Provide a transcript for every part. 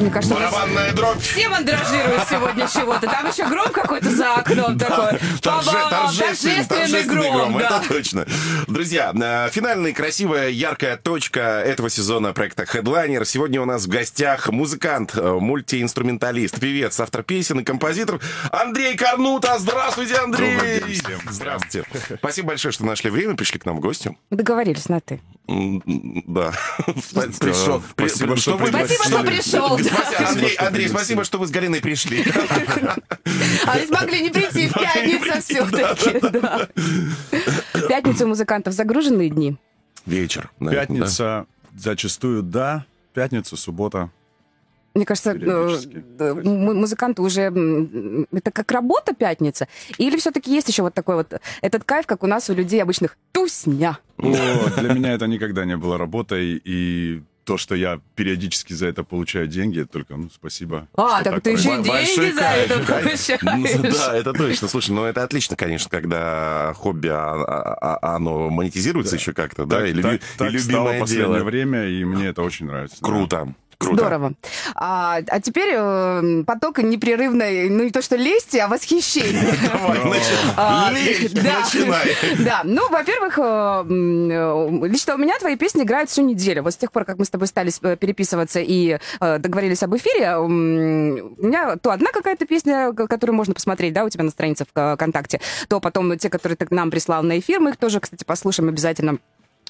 Мне кажется, Барабанная дробь. все мандражируют сегодня чего-то. Там еще гром какой-то за окном такой. Торжественный, торжественный гром, да. это точно. Друзья, э, финальная красивая, яркая точка этого сезона проекта Headliner. Сегодня у нас в гостях музыкант, э, мультиинструменталист, певец, автор песен и композитор Андрей Карнута. Здравствуйте, Андрей! Здравствуйте. Спасибо большое, что нашли время, пришли к нам в гости. Договорились на ты. Да. Пришел. Спасибо, что пришел. Андрей, спасибо, что вы с Галиной пришли. А ведь могли не прийти в пятницу все-таки. да. В Пятницу у музыкантов загруженные дни. Вечер. Пятница зачастую да, пятница, суббота. Мне кажется, э, му- музыканты уже... Это как работа пятница? Или все-таки есть еще вот такой вот этот кайф, как у нас у людей обычных тусня? О, для меня это никогда не было работой, и то, что я периодически за это получаю деньги, это только, ну, спасибо. А, так ты еще и деньги за это получаешь. Ну, Да, это точно. Слушай, ну это отлично, конечно, когда хобби, а- а- а- оно монетизируется еще как-то, да, и, любимое в последнее дело. время, и мне это очень нравится. Круто. Круто. Здорово. А, а теперь э, поток непрерывной, ну не то что лести, а восхищения. Давай, начи- А, да. ну, во-первых, э, э, лично у меня твои песни играют всю неделю. Вот с тех пор, как мы с тобой стали э, переписываться и договорились об эфире, у меня то одна какая-то песня, которую можно посмотреть, да, у тебя на странице в ВКонтакте, то потом те, которые ты нам прислал на эфир, мы их тоже, кстати, послушаем обязательно.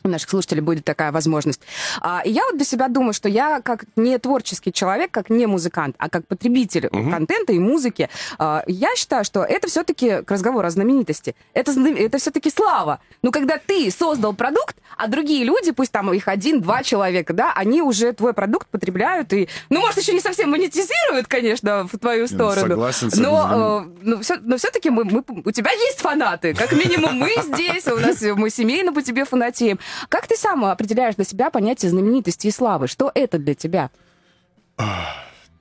У наших слушателей будет такая возможность. А, и я вот для себя думаю, что я как не творческий человек, как не музыкант, а как потребитель контента и музыки, а, я считаю, что это все-таки к разговору о знаменитости. Это, это все-таки слава. Ну, когда ты создал продукт, а другие люди, пусть там их один-два человека, да, они уже твой продукт потребляют и, ну, может, еще не совсем монетизируют, конечно, в твою ну, сторону. согласен но, э, ну, все, но все-таки мы, мы- у тебя есть фанаты. Как минимум мы здесь, у нас мы семейно по тебе фанатеем. Как ты сам определяешь для себя понятие знаменитости и славы? Что это для тебя?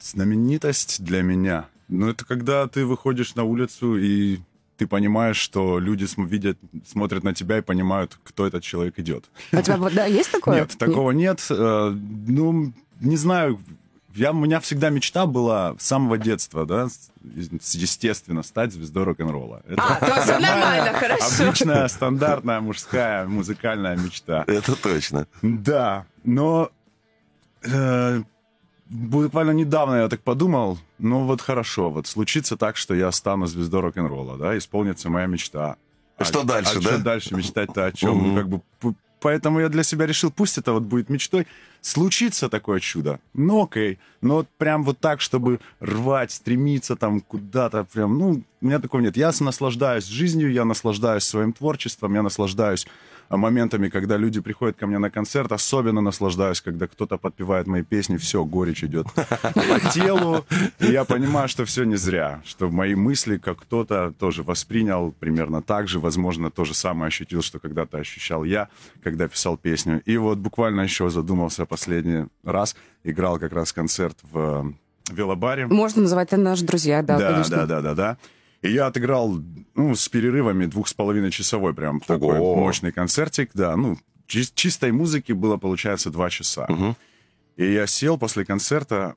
Знаменитость для меня. Ну, это когда ты выходишь на улицу и ты понимаешь, что люди см- видят, смотрят на тебя и понимают, кто этот человек идет. А у тебя да, есть такое? Нет, такого нет. Э, Ну, не знаю. Я, у меня всегда мечта была с самого детства, да, естественно, стать звездой рок-н-ролла. Это А, то все нормально, хорошо. обычная, стандартная мужская музыкальная мечта. Это точно. Да, но э, буквально недавно я так подумал, ну вот хорошо, вот случится так, что я стану звездой рок-н-ролла, да, исполнится моя мечта. Что дальше, а да? что дальше мечтать-то о чем? Ну, как бы, поэтому я для себя решил, пусть это вот будет мечтой. Случится такое чудо, ну окей, но вот прям вот так, чтобы рвать, стремиться там куда-то, прям, ну, у меня такого нет. Я наслаждаюсь жизнью, я наслаждаюсь своим творчеством, я наслаждаюсь моментами, когда люди приходят ко мне на концерт, особенно наслаждаюсь, когда кто-то подпевает мои песни, все, горечь идет по телу, и я понимаю, что все не зря, что мои мысли, как кто-то тоже воспринял примерно так же, возможно, то же самое ощутил, что когда-то ощущал я, когда писал песню. И вот буквально еще задумался последний раз, играл как раз концерт в э, велобаре. Можно называть это наши друзья, да, да, конечно. да, да, да, да. И я отыграл, ну, с перерывами двух с половиной часовой прям такой Ого. мощный концертик, да, ну, чис- чистой музыки было, получается, два часа. Мгм. И я сел после концерта,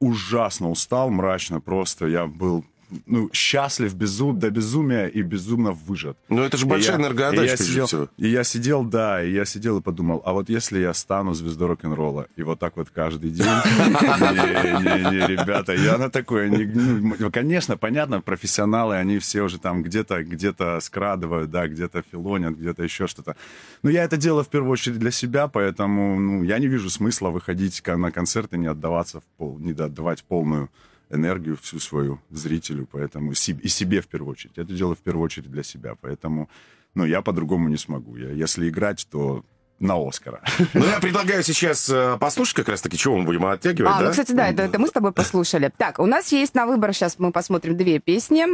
ужасно устал, мрачно просто, я был, ну, счастлив безум, до безумия и безумно выжат. Ну это же И большая я- и энергоотдача, я прежде сидел, всего. И я сидел, да, и я сидел и подумал, а вот если я стану звездой рок-н-ролла, и вот так вот каждый день, не-не-не, ребята, я на такое, не- ну, конечно, понятно, профессионалы, они все уже там где-то, где-то скрадывают, да, где-то филонят, где-то еще что-то. Но я это делаю в первую очередь для себя, поэтому, ну, я не вижу смысла выходить на концерты, не отдаваться не отдавать полную энергию всю свою зрителю, поэтому и себе в первую очередь. Это делаю в первую очередь для себя, поэтому, ну, я по-другому не смогу. Я, если играть, то на Оскара. Ну, я предлагаю сейчас э, послушать как раз-таки, чего мы будем оттягивать, А, да? ну, кстати, да, это, это мы с тобой послушали. Так, у нас есть на выбор, сейчас мы посмотрим две песни.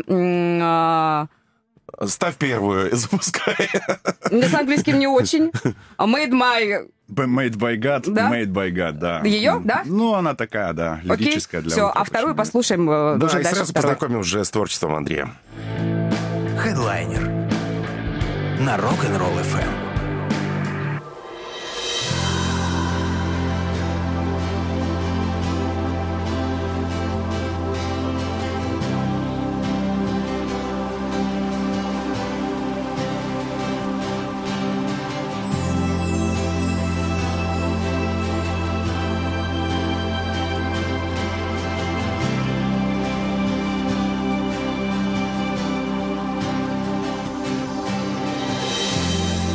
Ставь первую и запускай. Меня с английским не очень. А Made my... Made by God, Да? Made by God, да. Её, да? Ну, она такая, да, Окей, лирическая для все, утра а вторую послушаем Да, уже и дальше сразу второй. познакомим уже с творчеством Андрея. Хедлайнер на Rock'n'Roll FM.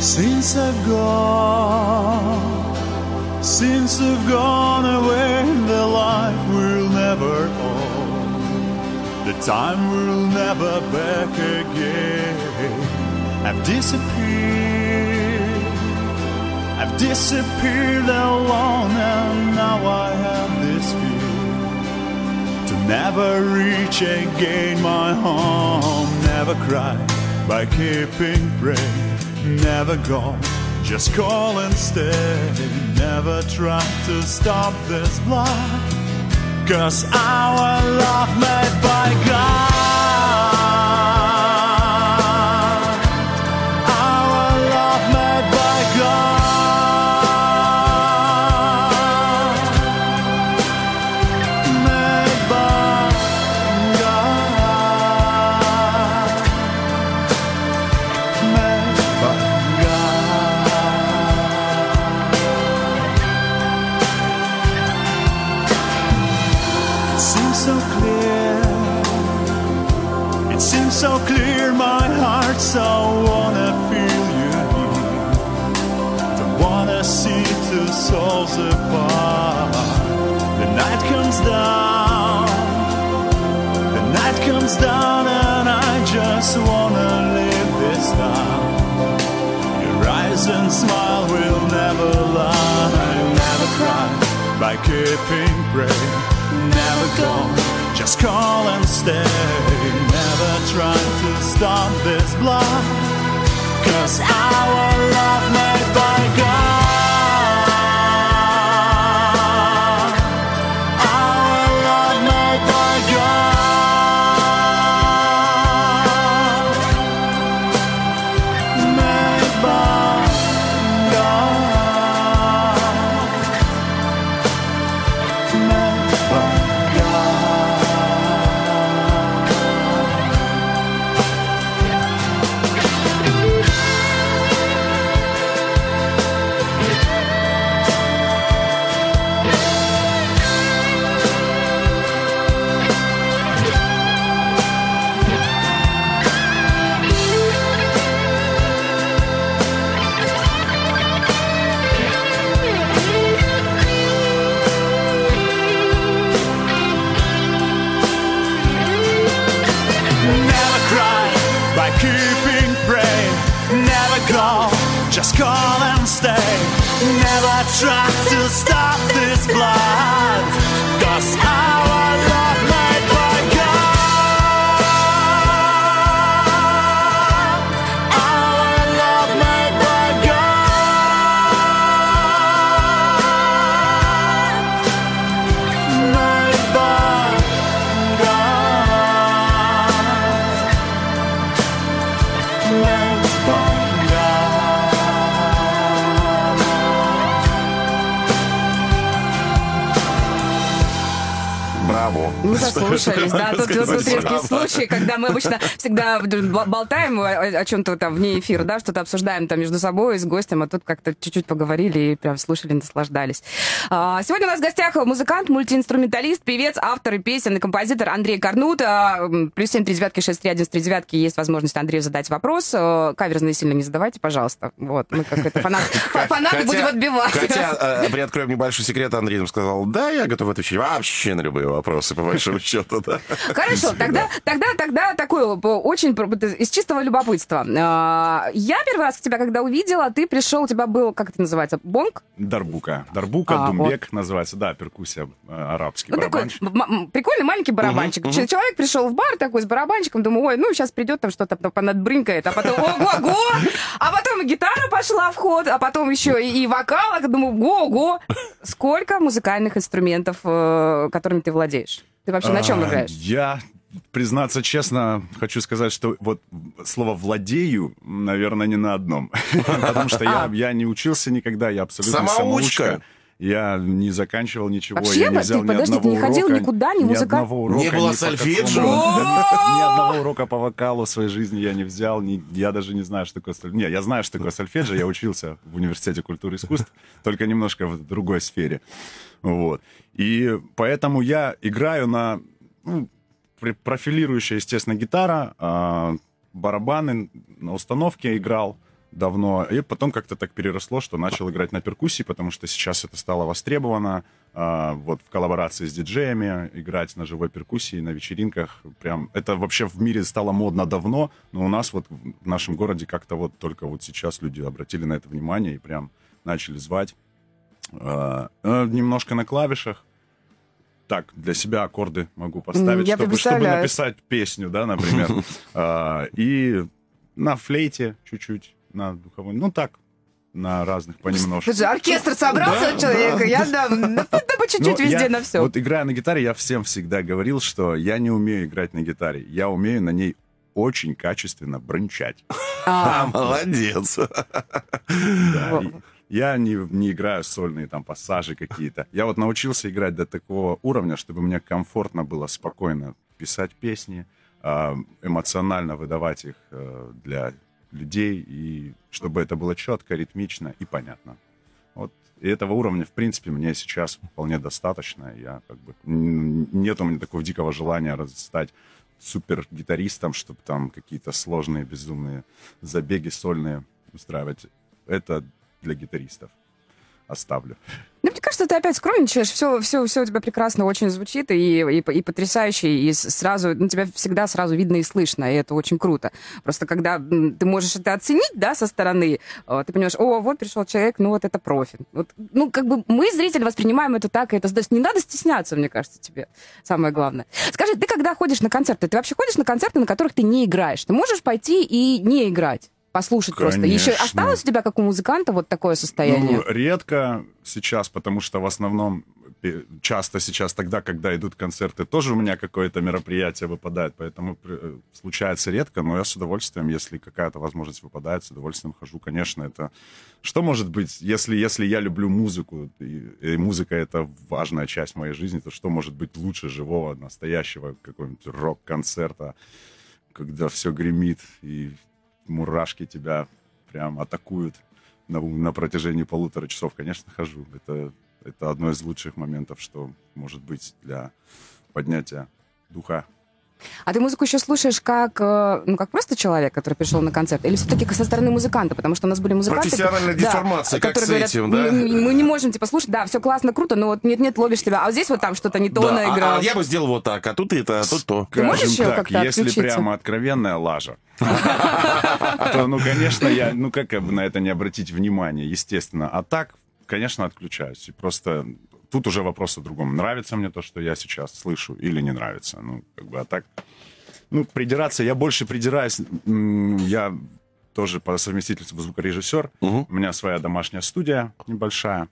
Since I've gone, since I've gone away, the life will never own. The time will never back again. I've disappeared, I've disappeared alone, and now I have this fear to never reach and gain my home. Never cry by keeping prayer. Never go, just call and stay. Never try to stop this blood. Cause our love made by God. Comes down, the night comes down, and I just wanna live this down. Your eyes and smile will never lie, never cry by keeping pray, never go, just call and stay, never try to stop this blood, cause our love made by God, keeping pray. Never go, just call and stay. Never try to stop this blood. Cause our love Мы заслушались, да. Тут, редкие Браво. случаи, когда мы обычно всегда болтаем о, чем-то там вне эфира, да, что-то обсуждаем там между собой с гостем, а тут как-то чуть-чуть поговорили и прям слушали, наслаждались. А, Сегодня у нас в гостях музыкант, мультиинструменталист, певец, автор и песен и композитор Андрей Корнут. А, Плюс семь три девятки, шесть три один три девятки есть возможность Андрею задать вопрос. Э, Каверзные сильно не задавайте, пожалуйста. Вот, мы как это фанат, фанаты будем отбивать. Хотя, э, приоткроем небольшой секрет, Андрей нам сказал, да, я готов отвечать вообще на любые вопросы, по большому счету. счета, да. Хорошо, тогда, тогда, тогда такое э, очень из чистого любопытства. А, Я первый раз тебя когда увидела, ты пришел, у тебя был, как это называется, бонг? Дарбука. Дарбука, А, думбек называется. Да, перкуссия, э, арабский Ну, такой прикольный маленький барабанчик. Ч- Человек пришел в бар такой с барабанчиком, думаю, ой, ну сейчас придет там что-то там понадбрынкает, а потом ого-го, а потом и гитара пошла в ход, а потом еще и, и вокал, а думаю, го-го. Сколько музыкальных инструментов, э, которыми ты владеешь? Ты вообще на чем А, играешь? Я, признаться честно, хочу сказать, что вот слово «владею», наверное, не на одном. Потому что я, я не учился никогда, я абсолютно Самоучка. самоучка. Я не заканчивал ничего, Вообще, я не ты, взял ни подожди, ты одного не ходил урока, никуда, ни ни музыка- одного урока, Не было сольфеджио? Ни одного урока по вокалу в своей жизни я не взял, ни- я даже не знаю, что такое сольфеджио. Не, я знаю, что такое сольфеджио, я учился в университете культуры и искусств, только немножко в другой сфере. Вот. И поэтому я играю на ну, пр- профилирующая, естественно, гитара, а, барабаны на установке играл давно, и потом как-то так переросло, что начал играть на перкуссии, потому что сейчас это стало востребовано, а, вот в коллаборации с диджеями играть на живой перкуссии, на вечеринках, прям, это вообще в мире стало модно давно, но у нас вот в нашем городе как-то вот только вот сейчас люди обратили на это внимание и прям начали звать. А, э, немножко на клавишах, так, для себя аккорды могу поставить, я чтобы, чтобы написать песню, да, например. А, И на флейте чуть-чуть, на духовой, ну так, на разных понемножку. Слушай, оркестр собрался Да, человека, я дам ну, по Ну, чуть-чуть везде я на все. Вот играя на гитаре, я всем всегда говорил, что я не умею играть на гитаре. Я умею на ней очень качественно брончать. А, молодец. Да, Я не, не играю сольные там пассажи какие-то. Я вот научился играть до такого уровня, чтобы мне комфортно было спокойно писать песни, а, эмоционально выдавать их э, для людей, и чтобы это было четко, ритмично и понятно. Вот. И этого уровня, в принципе, мне сейчас вполне достаточно. Я как бы... Нет у меня такого дикого желания стать супер гитаристом, чтобы там какие-то сложные, безумные забеги сольные устраивать. Это для гитаристов. Оставлю. Мне кажется, ты опять скромничаешь, все, все, все у тебя прекрасно очень звучит и, и, и потрясающе, и сразу, ну, тебя всегда сразу видно и слышно, и это очень круто. Просто когда ты можешь это оценить, да, со стороны, э, ты понимаешь, о, вот пришел человек, ну, вот это профи. Вот, ну, как бы мы, зрители, воспринимаем это так, и это, не надо стесняться, мне кажется, тебе, самое главное. Скажи, ты когда ходишь на концерты, ты вообще ходишь на концерты, на которых ты не играешь? Ты можешь пойти и не играть? Послушать просто. Еще Конечно. осталось у тебя, как у музыканта, вот такое состояние? Ну, редко сейчас, потому что в основном часто сейчас тогда, когда идут концерты, тоже у меня какое-то мероприятие выпадает, поэтому э, случается редко, но я с удовольствием, если какая-то возможность выпадает, с удовольствием хожу, конечно, это... Что может быть, если, если я люблю музыку, и, и музыка — это важная часть моей жизни, то что может быть лучше живого, настоящего какого-нибудь рок-концерта, когда все гремит и мурашки тебя прям атакуют на, на протяжении полутора часов, конечно, хожу. Это, это одно из лучших моментов, что может быть для поднятия духа. А ты музыку еще слушаешь как, э, ну, как просто человек, который пришел на концерт, или все-таки со стороны музыканта? Потому что у нас были музыканты... Профессиональная да, деформация, как которые с говорят, этим, да? «Мы- не можем, типа, слушать, да, все классно, круто, но вот нет-нет, ловишь себя, а вот здесь вот там что-то не то Да, а- наиграл. а я бы сделал вот так, а тут это, а тут то. Ты можешь Скажем еще так, как-то если отключиться? прямо откровенная лажа, то, ну, конечно, я, ну, как бы на это не обратить внимание, естественно. А так, конечно, отключаюсь. И просто тут уже вопрос о другом. Нравится мне то, что я сейчас слышу, или не нравится. Ну, как бы, а так... Ну, придираться, я больше придираюсь. Я тоже по совместительству звукорежиссер. Мгм. У меня своя домашняя студия небольшая.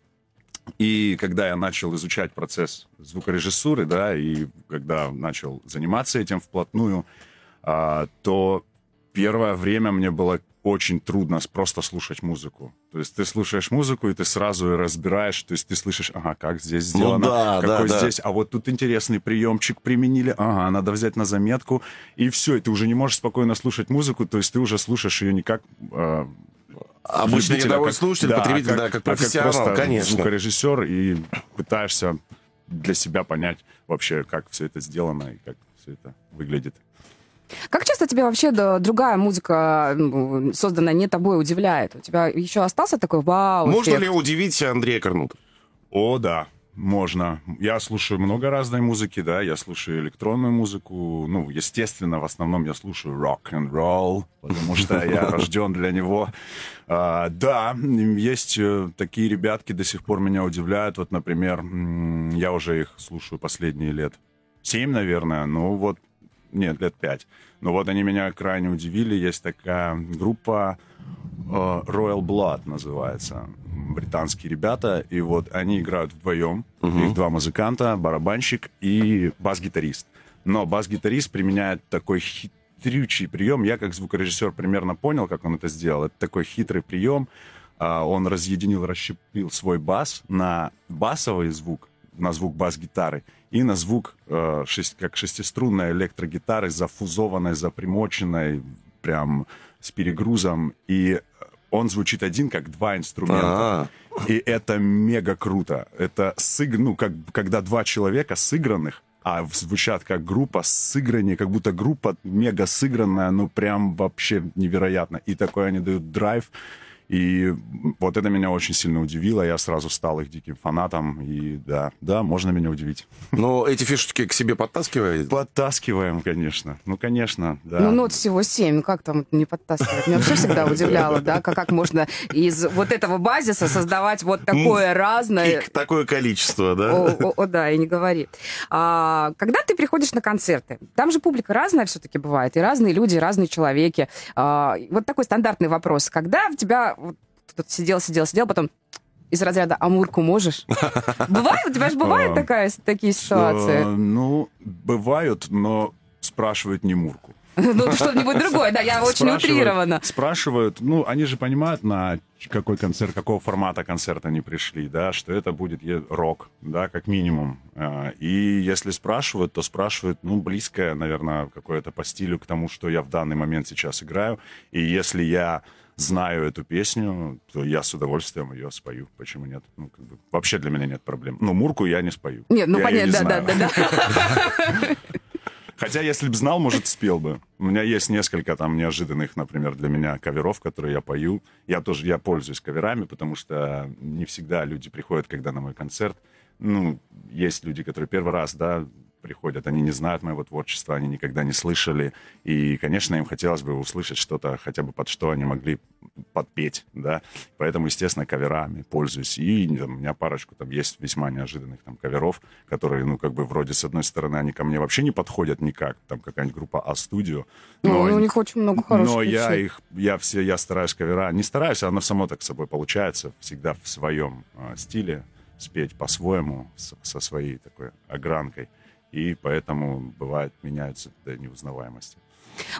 И когда я начал изучать процесс звукорежиссуры, да, и когда начал заниматься этим вплотную, а, то первое время мне было очень трудно просто слушать музыку. То есть ты слушаешь музыку, и ты сразу разбираешь, то есть ты слышишь, ага, как здесь сделано, Ну да, да, какой да. здесь, а вот тут интересный приемчик применили, ага, надо взять на заметку, и все, и ты уже не можешь спокойно слушать музыку, то есть ты уже слушаешь ее не как э, Обычный рядовой как- слушатель, потребитель, да, как а профессионал, просто конечно. звукорежиссер, и пытаешься для себя понять вообще, как все это сделано и как все это выглядит. Как часто тебе вообще да, другая музыка, созданная не тобой, удивляет? У тебя еще остался такой вау Можно ли удивить Андрея Корнута? О, да. можно. Я слушаю много разной музыки, да, я слушаю электронную музыку, ну, естественно, в основном я слушаю рок-н-ролл, потому что я рожден для него. А, да, есть э, такие ребятки, до сих пор меня удивляют. Вот, например, я уже их слушаю последние лет семь, наверное, ну вот, нет, лет пять. Но вот они меня крайне удивили. Есть такая группа э, Royal Blood называется. Британские ребята. И вот они играют вдвоем. Их два музыканта, барабанщик и бас-гитарист. Но бас-гитарист применяет такой хитрючий прием. Я как звукорежиссер примерно понял, как он это сделал. Это такой хитрый прием. А, Он разъединил, расщепил свой бас на басовый звук, на звук бас-гитары и на звук, э, шесть- как шестиструнной электрогитары, зафузованной, запримоченной, прям с перегрузом. И он звучит один, как два инструмента. А, И это мега круто. Это сыг... ну, как, когда два человека сыгранных, а звучат как группа, сыграние, как будто группа мега сыгранная, ну прям вообще невероятно. И такой они дают драйв. И вот это меня очень сильно удивило. Я сразу стал их диким фанатом. И да, да, можно меня удивить. ну, эти фишечки к себе подтаскивает. Подтаскиваем, конечно. Ну, конечно, да. Ну, нот всего семь, ну как там не подтаскивать? Меня вообще всегда удивляло, да, как, как можно из вот этого базиса создавать вот такое разное. Такое количество, да? О, да, и не говори. А, когда ты приходишь на концерты, там же публика разная все-таки бывает, и разные люди, и разные человеки. А, вот такой стандартный вопрос. Когда у тебя вот, тут сидел, сидел, сидел, потом из разряда «Амурку можешь?» Бывает? У тебя же бывает А, такая, такие ситуации? Ну, бывают, но спрашивают не Мурку. Ну, что-нибудь другое, да, я очень утрированно. Спрашивают, ну, они же понимают, на какой концерт, какого формата концерта они пришли, да, что это будет рок, да, как минимум. А, И если спрашивают, то спрашивают, ну, близкое, наверное, какое-то по стилю к тому, что я в данный момент сейчас играю. И если я знаю эту песню, то я с удовольствием ее спою. Почему нет? Ну, как бы, вообще для меня нет проблем. Но Мурку я не спою. Нет, ну Я понятно, не да, да, да, да. Хотя, если бы знал, может, спел бы. У меня есть несколько там неожиданных, например, для меня каверов, которые я пою. Я тоже, я пользуюсь каверами, потому что не всегда люди приходят, когда на мой концерт. Ну, есть люди, которые первый раз, да, приходят, они не знают моего творчества, они никогда не слышали. И, конечно, им хотелось бы услышать что-то, хотя бы под что они могли подпеть, да. Поэтому, естественно, каверами пользуюсь. И там, у меня парочку там есть весьма неожиданных там каверов, которые, ну, как бы вроде, с одной стороны, они ко мне вообще не подходят никак. Там какая-нибудь группа А-студио. Ну, у них очень много хороших Но я вещей. их, я все, я стараюсь кавера. Не стараюсь, оно само так собой получается. Всегда в своем э, стиле спеть по-своему, со своей такой огранкой. И поэтому, бывает, меняются до неузнаваемости.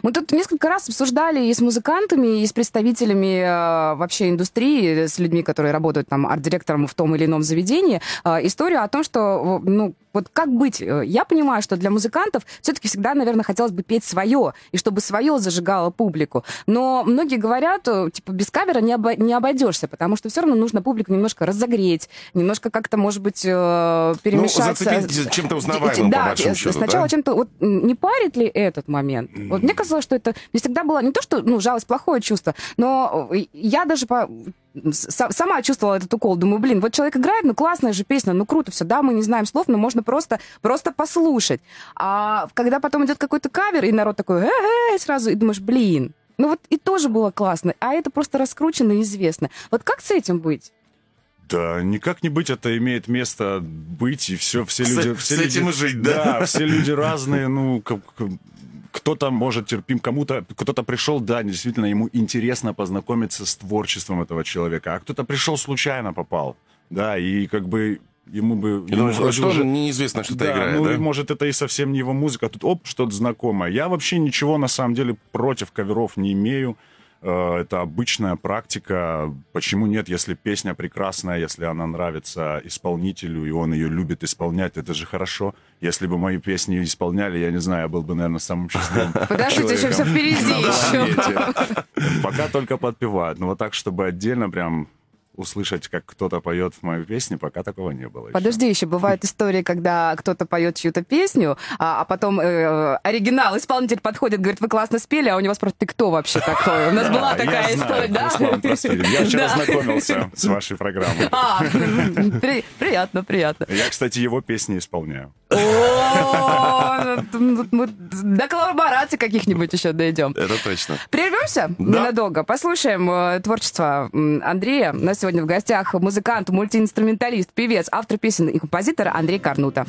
Мы тут несколько раз обсуждали и с музыкантами, и с представителями э, вообще индустрии, с людьми, которые работают там арт-директором в том или ином заведении, э, историю о том, что, э, ну, вот как быть? Э, Я понимаю, что для музыкантов все-таки всегда, наверное, хотелось бы петь свое, и чтобы свое зажигало публику. Но многие говорят, э, типа, без кавера не, обо- не обойдешься, потому что все равно нужно публику немножко разогреть, немножко как-то, может быть, э, перемешать. Ну, зацепить чем-то узнаваемым, да, по большому э, счету, сначала да? чем-то... Вот не парит ли этот момент? Вот мне казалось, что это не всегда было не то, что ну, жалость плохое чувство, но э, я даже по, с- сама чувствовала этот укол. Думаю, блин, вот человек играет, ну классная же песня, ну круто все, да, мы не знаем слов, но можно просто, просто послушать. А когда потом идет какой-то кавер, и народ такой, э сразу, и думаешь, блин, ну вот и тоже было классно, а это просто раскручено и известно. Вот как с этим быть? Да, никак не быть, это имеет место быть, и все, все С- люди... с все люди- этим и жить, да? Да, все люди разные, ну, как- кто-то может терпим, кому-то, кто-то пришел, да, действительно, ему интересно познакомиться с творчеством этого человека, а кто-то пришел случайно попал, да, и как бы ему бы... Ему думаю, вроде что уже- неизвестно, что-то да, играет, ну да? и может это и совсем не его музыка, а тут оп, что-то знакомое. Я вообще ничего на самом деле против каверов не имею. Э, Это обычная практика. Почему нет, если песня прекрасная, если она нравится исполнителю, и он ее любит исполнять, это же хорошо. Если бы мои песни исполняли, я не знаю, я был бы, наверное, самым счастливым Подождите, еще все впереди. еще. Пока только подпевают. Но вот так, чтобы отдельно прям услышать, как кто-то поет в мою песню, пока такого не было. еще. Подожди, еще бывают истории, когда кто-то поет чью-то песню, а, а потом э, оригинал, исполнитель подходит, говорит, вы классно спели, а у него спрашивают, ты кто вообще такой? У нас была такая история, да? Я вчера знакомился с вашей программой. А, приятно, приятно. Я, кстати, его песни исполняю. Ну, мы до коллабораций каких-нибудь еще дойдем. Это точно. Прервемся ненадолго, послушаем э, творчество Андрея. У нас сегодня в гостях музыкант, мультиинструменталист, певец, автор песен и композитор Андрей Карнута.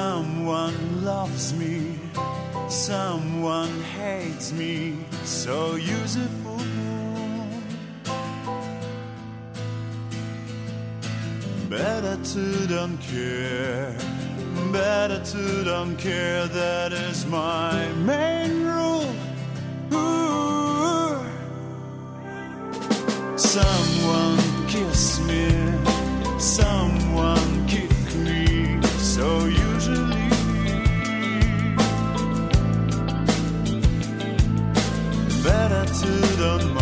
Someone loves me, someone hates me, so use it for Better to don't care, better to don't care, that is my main rule. Ooh. Someone kiss me, someone me, so usually. Better to don't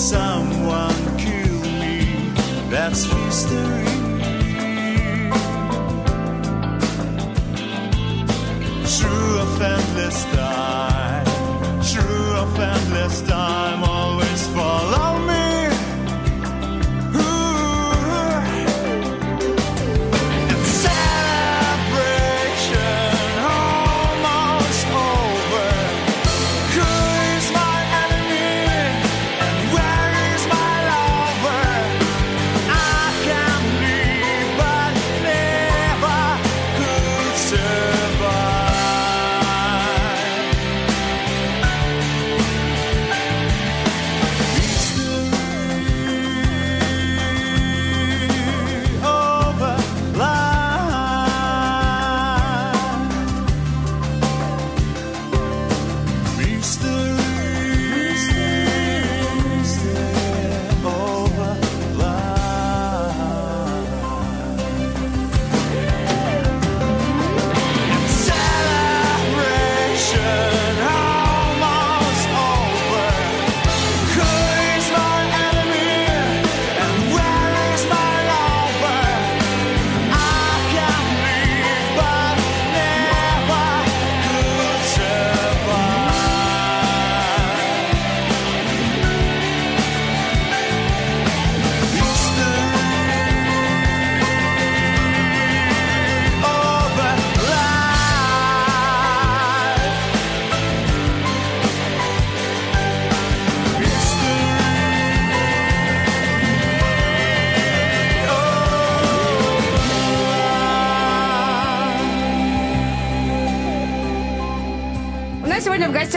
someone kill me, that's history.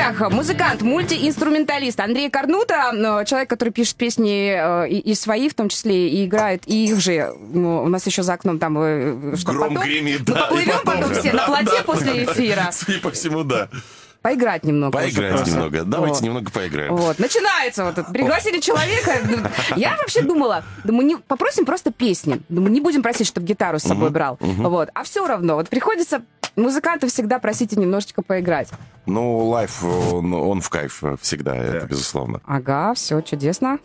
Гостях музыкант, мультиинструменталист Андрей Корнута, э, человек, который пишет песни э, и, и свои, в том числе, и играет, и их же. Ну, У нас еще за окном там... э, что, Гром потом? гремит, да. и поплывем потом все на плоте да, после да. эфира. Судя по всему, да. Поиграть немного. Поиграть немного. Давайте Вот. немного поиграем. Вот, начинается вот это. Пригласили человека. Я вообще думала, думаю, не, попросим просто песни. Думаю, не будем просить, чтобы гитару с собой брал. Вот. А все равно, вот приходится музыканта всегда просите немножечко поиграть. Ну, лайф, он, он в кайф всегда, это безусловно. Ага, все чудесно.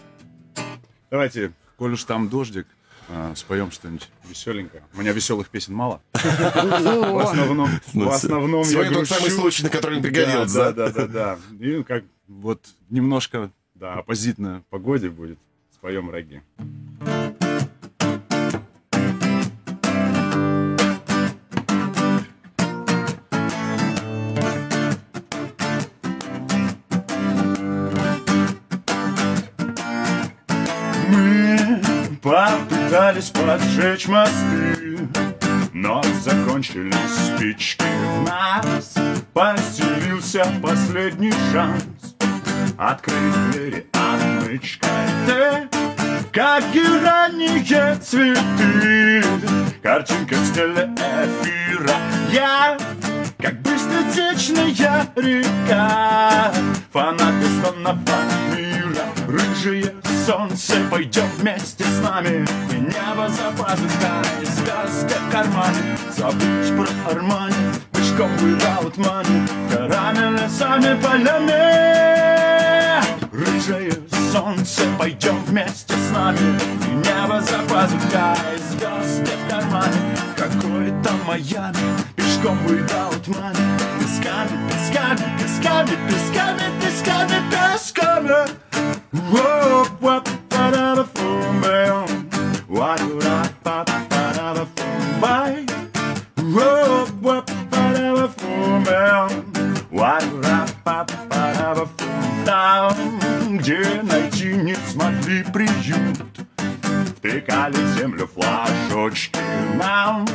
Давайте, коль уж там дождик, а, споем что-нибудь веселенькое. У меня веселых песен мало. Ну, В основном, в основном я Сегодня тот самый случай, на который пригодился. Да, да, да, да. И ну, как вот немножко, да, оппозитно погоде будет. Споем роги. Попытались поджечь мосты, но закончились спички в нас. Поселился последний шанс открыть двери отмычкой. Ты, как ранние цветы, картинка в стиле эфира. Я, как быстротечная река, фанат бессонного мира. Рыжее солнце, пойдем вместе с нами. И небо за пазухой, звезды в кармане. Забудь про Армани, пешком without money. Горами, лесами, полями. Рыжее солнце, пойдем вместе с нами. И небо за пазухой, звезды в кармане. Какой-то Майами, пешком without money. Песками, песками, песками, песками, песками, песками. Whoa, down. Где найти не смогли приют Втыкали в землю флажочки нам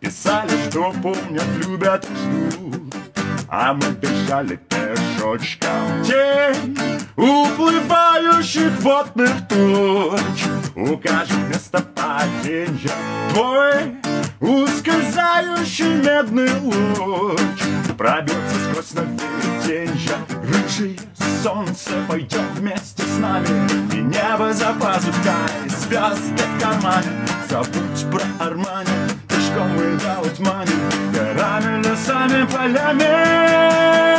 Писали, что помнят, любят ждут А мы бежали пешочком Тень уплывающих водных туч. Укажет место падения Твой ускользающий медный луч. Пробьется сквозь наведенья Рыжие солнце Пойдем вместе с нами. И небо за пазухой Звезды в кармане. Забудь про Армани Пешком without money Горами, лесами, полями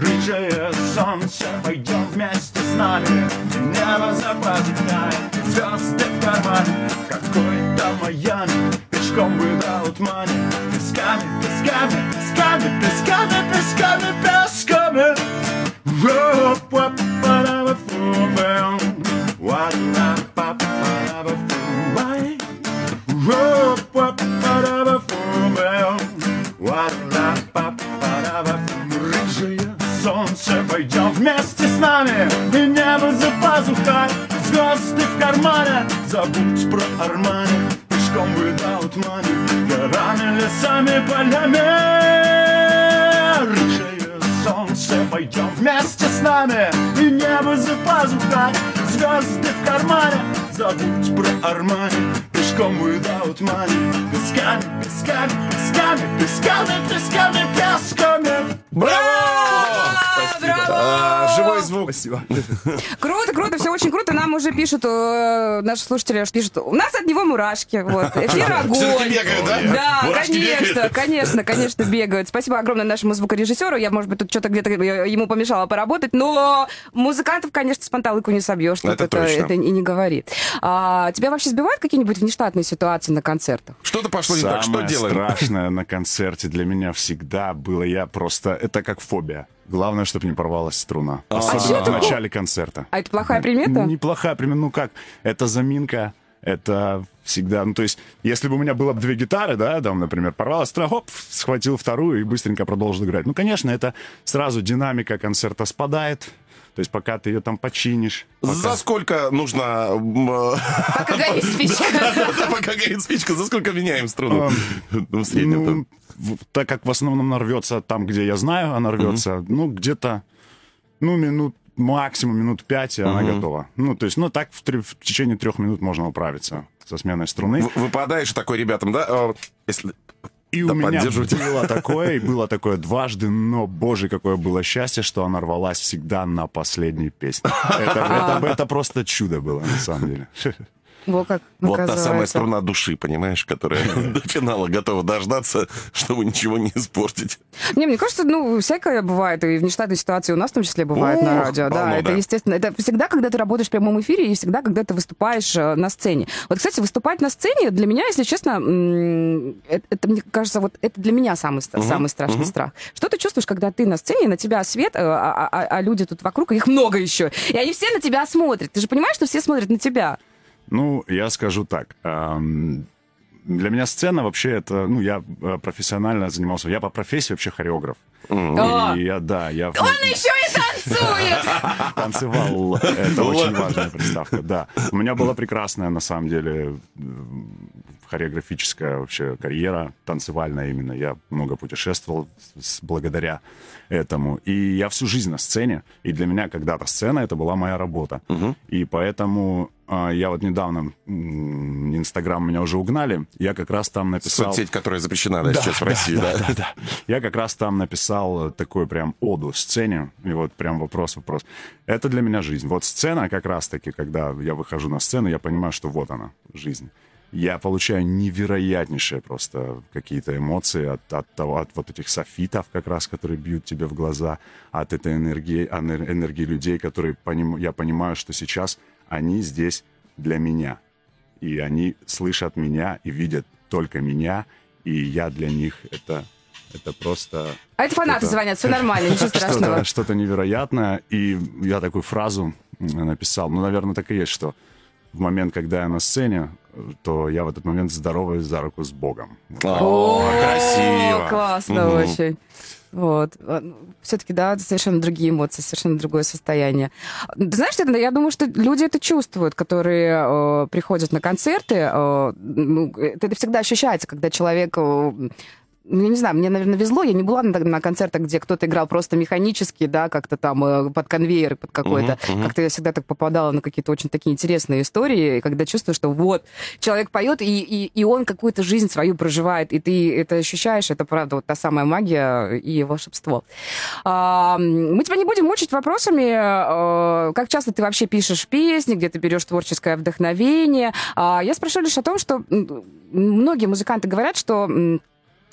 Рыжее солнце Пойдем вместе с нами. И небо за пазухой Звезды в кармане Какой-то Майами Пешком without money Песками, песками, песками, песками, песками, песками. Rope, пойдем вместе с нами. И небо за пазухой, звезды в кармане. Забудь про Армани, пешком without money. Горами, лесами, полями. Рыжее солнце, пойдем вместе с нами. И небо за пазухой, звезды в кармане. Забудь про Армани, пешком without money. Песками, песками, песками, песками, песками, песками. Браво! Браво! А, Живой звук. Спасибо. Круто, круто, все очень круто. Нам уже пишут, э, наши слушатели пишут, у нас от него мурашки. Вот. Эфир огонь. Бегают, да? Да, Мурашки конечно, бегают. конечно, конечно, бегают. Спасибо огромное нашему звукорежиссеру. Я, может быть, тут что-то где-то э, ему помешала поработать, но музыкантов, конечно, с панталыку не собьешь. Тут Это это, точно. это и не говори. А, тебя вообще сбивают какие-нибудь внештатные ситуации на концертах? Что-то пошло не так. Что Самое делаем? страшное на концерте для меня всегда было, я просто, это как фобия. Главное, чтобы не порвалась струна. А Особенно в такое? начале концерта. А это плохая примета? Неплохая примета. Ну как, это заминка, это всегда, ну, то есть, если бы у меня было бы две гитары, да, там, например, порвалась, то, хоп, схватил вторую и быстренько продолжил играть. Ну, конечно, это сразу динамика концерта спадает, то есть, пока ты ее там починишь. пока- За сколько нужно... Пока горит спичка. Пока горит спичка, за сколько меняем струну? Ну, в среднем. Ну, так как в основном она рвется там, где я знаю, она рвется, ну, где-то, ну, минут, максимум минут пять, и она готова. Ну, то есть, ну, так в, три- в течение трех минут можно управиться со сменой струны. В- Выпадаешь такой ребятам, да? А Если... И Да у меня было такое, и было такое дважды, но, боже, какое было счастье, что она рвалась всегда на последней песне. Это, это- это просто чудо было, на самом деле. Во как Вот та самая струна души, понимаешь, которая до финала готова дождаться, чтобы ничего не испортить. Не, мне кажется, ну, всякое бывает, и внештатные ситуации у нас в том числе бывают на радио. Да, это естественно. Это всегда, когда ты работаешь в прямом эфире, и всегда, когда ты выступаешь э, на сцене. Вот, кстати, выступать на сцене для меня, если честно, м, это, мне кажется, вот это для меня самый, самый страшный страх. Что ты чувствуешь, когда ты на сцене, на тебя свет, э, а, а- а люди тут вокруг, их много еще, и они все на тебя смотрят. Ты же понимаешь, что все смотрят на тебя? Ну, я скажу так. Для меня сцена вообще это, ну, я э, профессионально занимался, я по профессии вообще хореограф. И я, да, я Он еще и танцует! танцевал. Это очень важная приставка, да. У меня была прекрасная, на самом деле, хореографическая вообще карьера, танцевальная именно. Я много путешествовал с- благодаря этому. И я всю жизнь на сцене. И для меня когда-то сцена это была моя работа. И поэтому а, я вот недавно Инстаграм меня уже угнали. Я как раз там написал... Соцсеть, которая запрещена да, сейчас в России, да. Да, да. Я как раз там написал такой прям оду сцене, и вот прям вопрос-вопрос. Это для меня жизнь. Вот сцена как раз-таки, когда я выхожу на сцену, я понимаю, что вот она, жизнь. Я получаю невероятнейшие просто какие-то эмоции от, от того, от вот этих софитов как раз, которые бьют тебе в глаза, от этой энергии, энер- энергии людей, которые поним- я понимаю, что сейчас они здесь для меня и они слышат меня и видят только меня, и я для них это, это просто А это фанаты Что-то- звонят, все нормально, ничего страшного. что-то, что-то невероятное. И я такую фразу написал, ну, наверное, так и есть, что в момент, когда я на сцене, то я в этот момент здороваюсь за руку с Богом. О, красиво. Классно очень. Вот. Все-таки, да, совершенно другие эмоции, совершенно другое состояние. Знаешь, это, я думаю, что люди это чувствуют, которые э, приходят на концерты. э, ну, это, это всегда ощущается, когда человек... ну, я не знаю, мне, наверное, везло. Я не была на, на концертах, где кто-то играл просто механически, да, как-то там э, под конвейер, под какой-то. Как-то я всегда так попадала на какие-то очень такие интересные истории, когда чувствую, что вот, человек поет, и, и, и он какую-то жизнь свою проживает, и ты это ощущаешь, это правда вот та самая магия и волшебство. А, мы тебя не будем мучить вопросами, э, как часто ты вообще пишешь песни, где ты берешь творческое вдохновение. А, я спрошу лишь о том, что многие музыканты говорят, что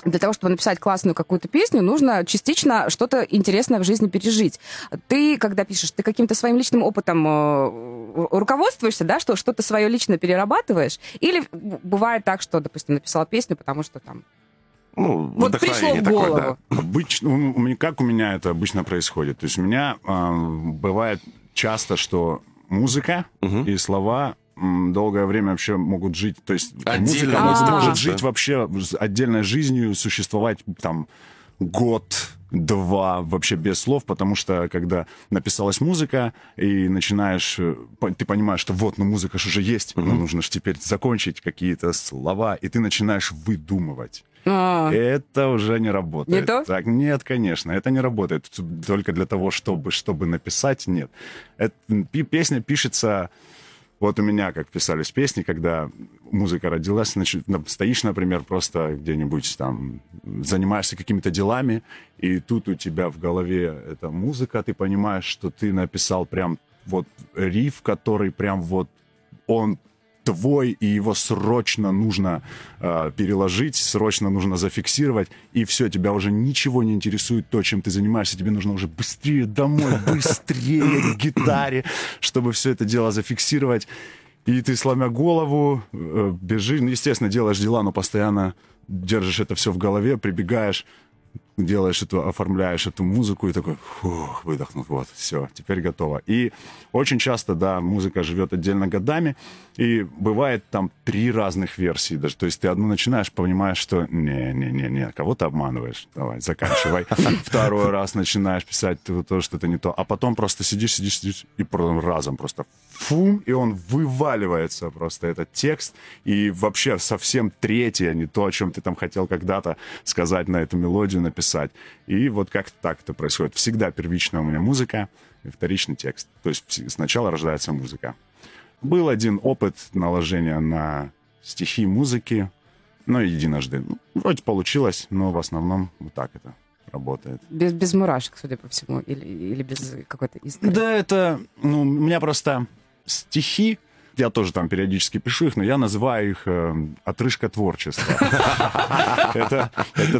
для того, чтобы написать классную какую-то песню, нужно частично что-то интересное в жизни пережить. Ты, когда пишешь, ты каким-то своим личным опытом э, руководствуешься, да, что что-то свое лично перерабатываешь? Или бывает так, что, допустим, написал песню, потому что там... Ну, Вот пришло в такое, голову. да. Обычно, ну, у меня, как у меня это обычно происходит? То есть у меня а, бывает часто, что музыка и слова долгое время вообще могут жить, то есть Отдельно музыка может, может жить вообще отдельной жизнью, существовать там год, два вообще без слов, потому что когда написалась музыка и начинаешь, э, ты понимаешь, что вот, ну музыка ж уже есть, но нужно же теперь закончить какие-то слова, и ты начинаешь выдумывать. А, Это уже не работает. Не то? Так, нет, конечно, это не работает. Только для того, чтобы, чтобы написать, нет. Это, песня пишется... Вот у меня, как писались песни, когда музыка родилась, значит, на- стоишь, например, просто где-нибудь там, занимаешься какими-то делами, и тут у тебя в голове эта музыка, ты понимаешь, что ты написал прям вот риф, который прям вот он твой, и его срочно нужно э, переложить, срочно нужно зафиксировать, и все, тебя уже ничего не интересует то, чем ты занимаешься, тебе нужно уже быстрее домой, быстрее к гитаре, чтобы все это дело зафиксировать. И ты, сломя голову, э, бежишь, ну, естественно, делаешь дела, но постоянно держишь это все в голове, прибегаешь, делаешь эту, оформляешь эту музыку и такой, фух, выдохнул, вот, все, теперь готово. И очень часто, да, музыка живет отдельно годами, и бывает там три разных версии даже. То есть ты одну начинаешь, понимаешь, что не-не-не-не, кого ты обманываешь, давай, заканчивай. Второй раз начинаешь писать то, что это не то, а потом просто сидишь, сидишь, сидишь, и потом разом просто фум, и он вываливается просто, этот текст, и вообще совсем третье, не то, о чем ты там хотел когда-то сказать на эту мелодию, написать. И вот как-то так это происходит. Всегда первичная у меня музыка и вторичный текст. То есть сначала рождается музыка. Был один опыт наложения на стихи музыки, но единожды. Ну, вроде получилось, но в основном вот так это работает. Без, без мурашек, судя по всему, или, или без какой-то искры? Да, это, ну, у меня просто стихи, я тоже там периодически пишу их, но я называю их э, отрыжка творчества. Это,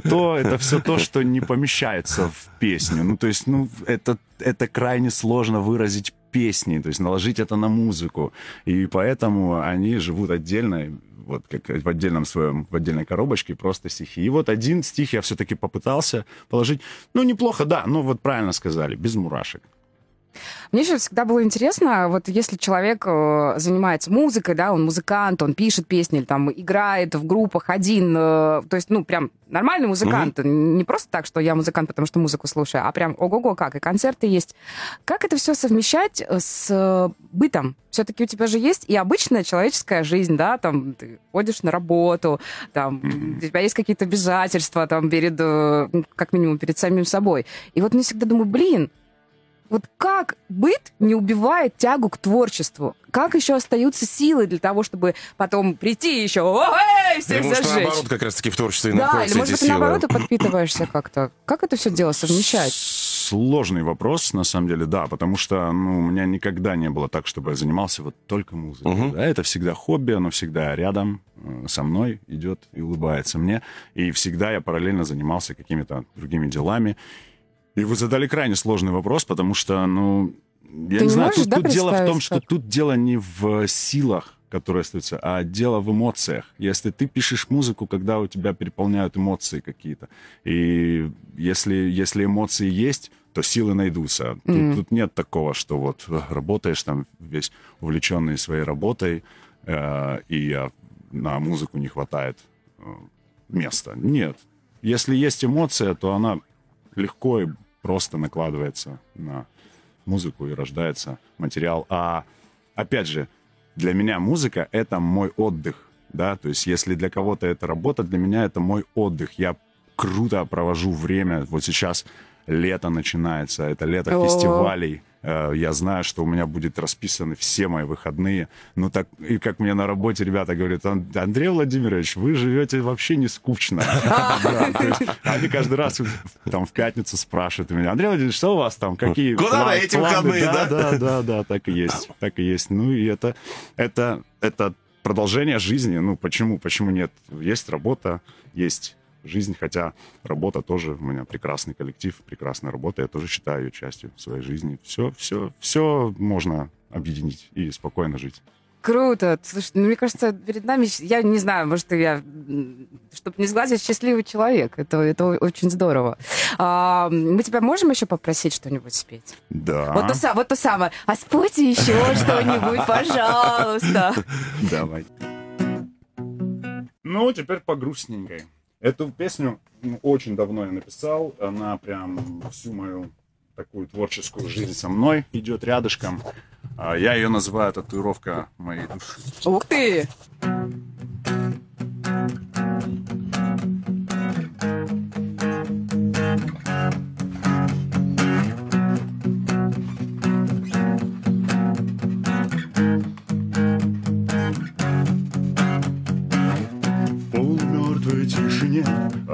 то, это все то, что не помещается в песню. Ну, то есть, ну, это, это крайне сложно выразить песни, то есть наложить это на музыку. И поэтому они живут отдельно, вот как в отдельном своем, в отдельной коробочке, просто стихи. И вот один стих я все-таки попытался положить. Ну, неплохо, да, ну вот правильно сказали, без мурашек. Мне еще всегда было интересно, вот если человек э, занимается музыкой, да, он музыкант, он пишет песни, или там играет в группах один, э, то есть, ну, прям нормальный музыкант, mm-hmm. не просто так, что я музыкант, потому что музыку слушаю, а прям ого-го как, и концерты есть. Как это все совмещать с э, бытом? Все-таки у тебя же есть и обычная человеческая жизнь, да, там ты ходишь на работу, там у тебя есть какие-то обязательства там перед, ну, как минимум, перед самим собой. И вот мне всегда думаю, блин, вот как быт не убивает тягу к творчеству? Как еще остаются силы для того, чтобы потом прийти еще, эй, всех может, зажечь? наоборот, как раз-таки в творчестве да, находятся или, может эти силы. наоборот, ты подпитываешься как-то. Как это все дело совмещать? Сложный вопрос, на самом деле, да, потому что ну, у меня никогда не было так, чтобы я занимался вот только музыкой. Мгм. Да, это всегда хобби, оно всегда рядом э, со мной идет и улыбается мне. И всегда я параллельно занимался какими-то другими делами. И вы задали крайне сложный вопрос, потому что, ну, я Ты не знаю, можешь, тут, да, тут дело в том, что как? тут дело не в силах, которые остаются, а дело в эмоциях. Если ты пишешь музыку, когда у тебя переполняют эмоции какие-то, и если, если эмоции есть, то силы найдутся. Тут, Мгм. тут нет такого, что вот э, работаешь там весь увлеченный своей работой, э, и а, на музыку не хватает э, места. Нет. Если есть эмоция, то она легко и просто накладывается на музыку и рождается материал. А опять же, для меня музыка — это мой отдых, да, то есть если для кого-то это работа, для меня это мой отдых. Я круто провожу время. Вот сейчас лето начинается, это лето О. фестивалей. Э, Я знаю, что у меня будет расписаны все мои выходные. Ну так, и как мне на работе ребята говорят, «Ан- Андрей Владимирович, вы живете вообще не скучно. Они каждый раз там в пятницу спрашивают меня, Андрей Владимирович, что у вас там, какие Куда на эти планы?» выходные, да? Да, да, да, так и есть, так и есть. Ну и это, это, это продолжение жизни. Ну почему, почему нет? Есть работа, есть жизнь, хотя работа тоже у меня прекрасный коллектив, прекрасная работа, я тоже считаю ее частью своей жизни. Все, все, все можно объединить и спокойно жить. Круто. Слушай, ну, мне кажется, перед нами, я не знаю, может, я, чтобы не сглазить, счастливый человек. Это, это очень здорово. А, мы тебя можем еще попросить что-нибудь спеть? Да. Вот, то, вот то самое. А спойте еще что-нибудь, пожалуйста. Давай. Ну, теперь по грустненькой. Эту песню ну, очень давно я написал. Она прям всю мою такую творческую жизнь со мной идет рядышком. А Я ее называю татуировка моей души. Ух ты!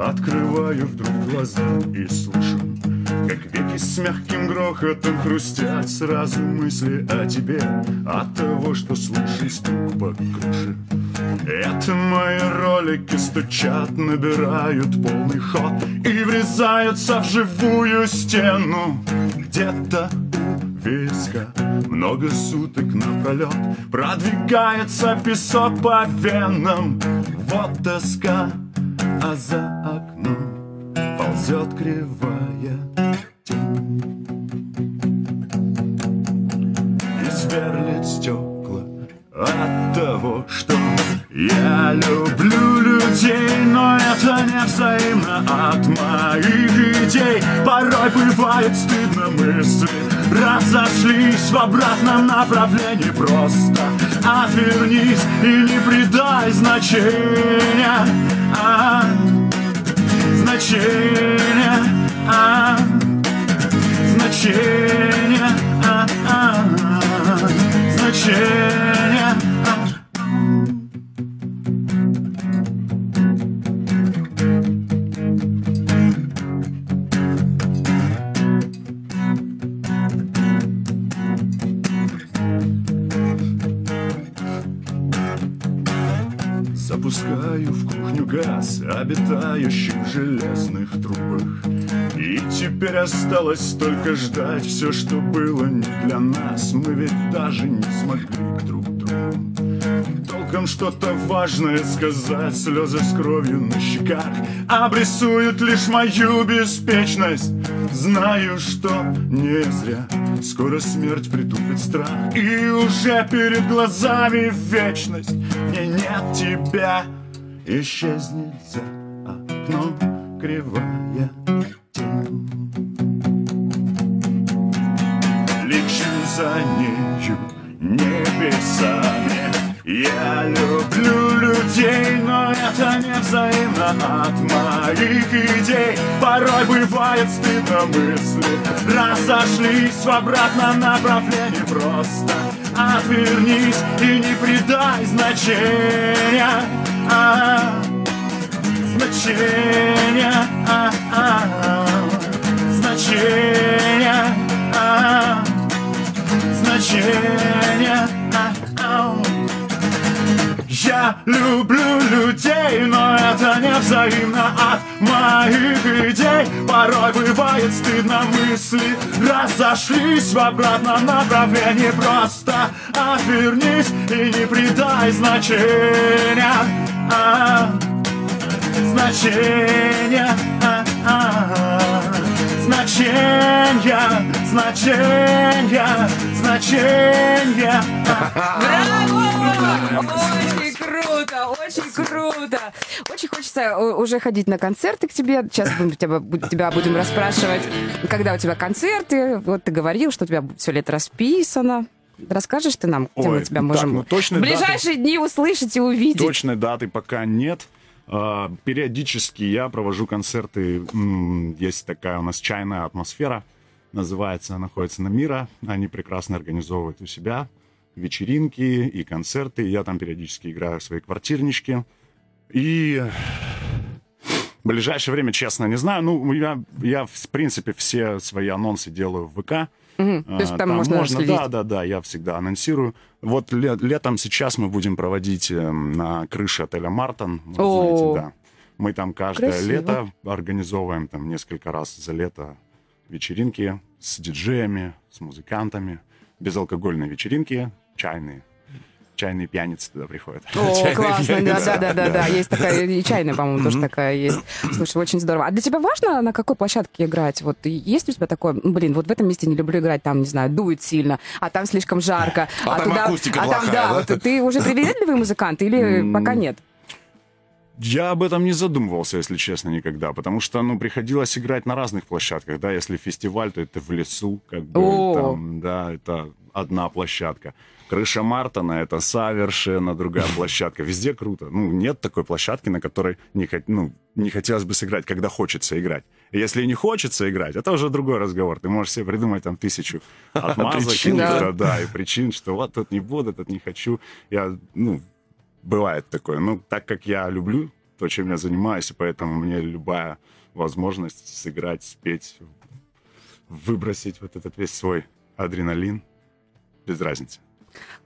Открываю вдруг глаза и слышу Как веки с мягким грохотом хрустят Сразу мысли о тебе От того, что слышишь стук по крыше. Это мои ролики стучат Набирают полный ход И врезаются в живую стену. Где-то виска Много суток напролет Продвигается песок по венам. Вот тоска, а за окном ползет кривая тень И сверлит стекла от того, что я люблю людей, но это не взаимно от моих идей. Порой бывает стыдно мысли разошлись в обратном направлении. Просто отвернись не придай значения. А, значения. А, значения. А, а, значения. Обитающий в железных трубах. И теперь осталось только ждать все, что было не для нас. Мы ведь даже не смогли друг другу. Толком что-то важное сказать Слезы с кровью на щеках. Обрисуют лишь мою беспечность. Знаю, что не зря. Скоро смерть притупит страх. И уже перед глазами вечность. Мне нет тебя Исчезнет за окном кривая тень. Лечу за нею небесами. Я люблю людей, но это не взаимно от моих идей. Порой бывает стыдно мысли. Разошлись в обратном направлении. Просто отвернись и не придай значения Значения а, а, Значения а, значения. Ау. Я люблю людей, но это не взаимно от моих идей. Порой бывает стыдно мысли разошлись в обратном направлении. Просто отвернись и не придай значения. А, значения. А, а, значения, значения, значения. Браво! Очень круто, очень круто. Очень хочется э, уже ходить на концерты к тебе. Сейчас будем тебя, тебя будем расспрашивать, когда у тебя концерты. Вот ты говорил, что у тебя все лето расписано. Расскажешь ты нам, где мы Ой, тебя так, можем ну, точной в даты- ближайшие дни услышать и увидеть? Точной даты пока нет. А, Периодически я провожу концерты. Есть такая у нас чайная атмосфера. Называется, находится на Мира. Они прекрасно организовывают у себя вечеринки и концерты. Я там периодически играю в свои квартирнички. И в ближайшее время, честно, не знаю. Ну, я, я в принципе, все свои анонсы делаю в ВК. Мгм. То есть А, там можно следить. Да, да, да, я всегда анонсирую. Вот ле- летом сейчас мы будем проводить э, на крыше отеля Мартон. Вы О. знаете, да. Мы там каждое Красиво. лето организовываем там несколько раз за лето вечеринки с диджеями, с музыкантами, безалкогольные вечеринки, чайные. Чайные пьяницы туда приходят. О, классно, да, пьяница. да, да, да, да, есть такая, и чайная, по-моему, тоже такая есть. Слушай, очень здорово. А для тебя важно, на какой площадке играть? Вот есть у тебя такое, «Ну, блин, вот в этом месте не люблю играть, там, не знаю, дует сильно, а там слишком жарко. А там акустика а плохая, да, вот ты уже привередливый музыкант или пока нет? Я об этом не задумывался, если честно, никогда, потому что, ну, приходилось играть на разных площадках, да, если фестиваль, то это в лесу, как бы, там, да, это одна площадка. Крыша Мартона — это совершенно другая площадка. Везде круто. Ну, нет такой площадки, на которой не, ну, не хотелось бы сыграть, когда хочется играть. Если не хочется играть, это уже другой разговор. Ты можешь себе придумать там тысячу отмазок, Причин, каких-то, да. да, и причин, что вот тут не буду, тут не хочу. Я, ну, бывает такое. Ну, так как я люблю то, чем я занимаюсь, и поэтому мне любая возможность сыграть, спеть, выбросить вот этот весь свой адреналин, без разницы.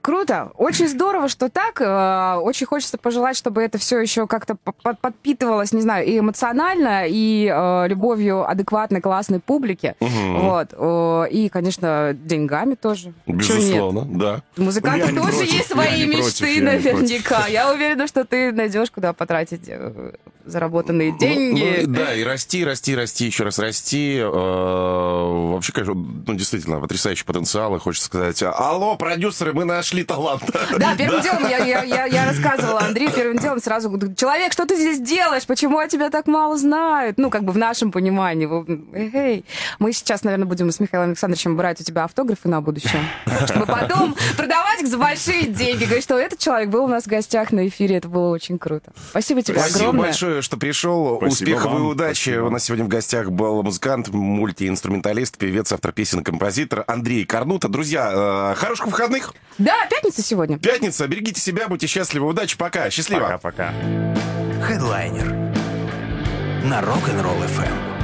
Круто, очень здорово, что так. Э, Очень хочется пожелать, чтобы это все еще как-то по- по- подпитывалось, не знаю, и эмоционально, и э, любовью адекватной, классной публики. Вот. Э, И, конечно, деньгами тоже. Безусловно, да. У музыкантов Я тоже против, есть я свои против, мечты, я не наверняка. Я уверена, что ты найдешь, куда потратить э, заработанные деньги. Ну, да, и расти, расти, расти, еще раз расти. Э, Вообще, конечно, ну, действительно, потрясающий потенциал. И хочется сказать, алло, продюсеры, мы нашли талант. Да, первым делом я, я, я, я рассказывала Андрею, первым делом сразу, говорю, человек, что ты здесь делаешь? Почему о тебя так мало знают? Ну, как бы в нашем понимании. Эй, мы сейчас, наверное, будем с Михаилом Александровичем брать у тебя автографы на будущее, чтобы потом продавать их за большие деньги. Говорить, что этот человек был у нас в гостях на эфире, это было очень круто. Спасибо тебе Спасибо огромное. большое, что пришел. Спасибо Успехов и удачи. Спасибо. У нас сегодня в гостях был музыкант, мультиинструменталист, певец, автор песен композитор Андрей Карнута. Друзья, э, хороших выходных. Да, пятница сегодня. Пятница. Берегите себя, будьте счастливы. Удачи. Пока. Счастливо. Пока-пока. Хедлайнер на Rock'n'Roll FM.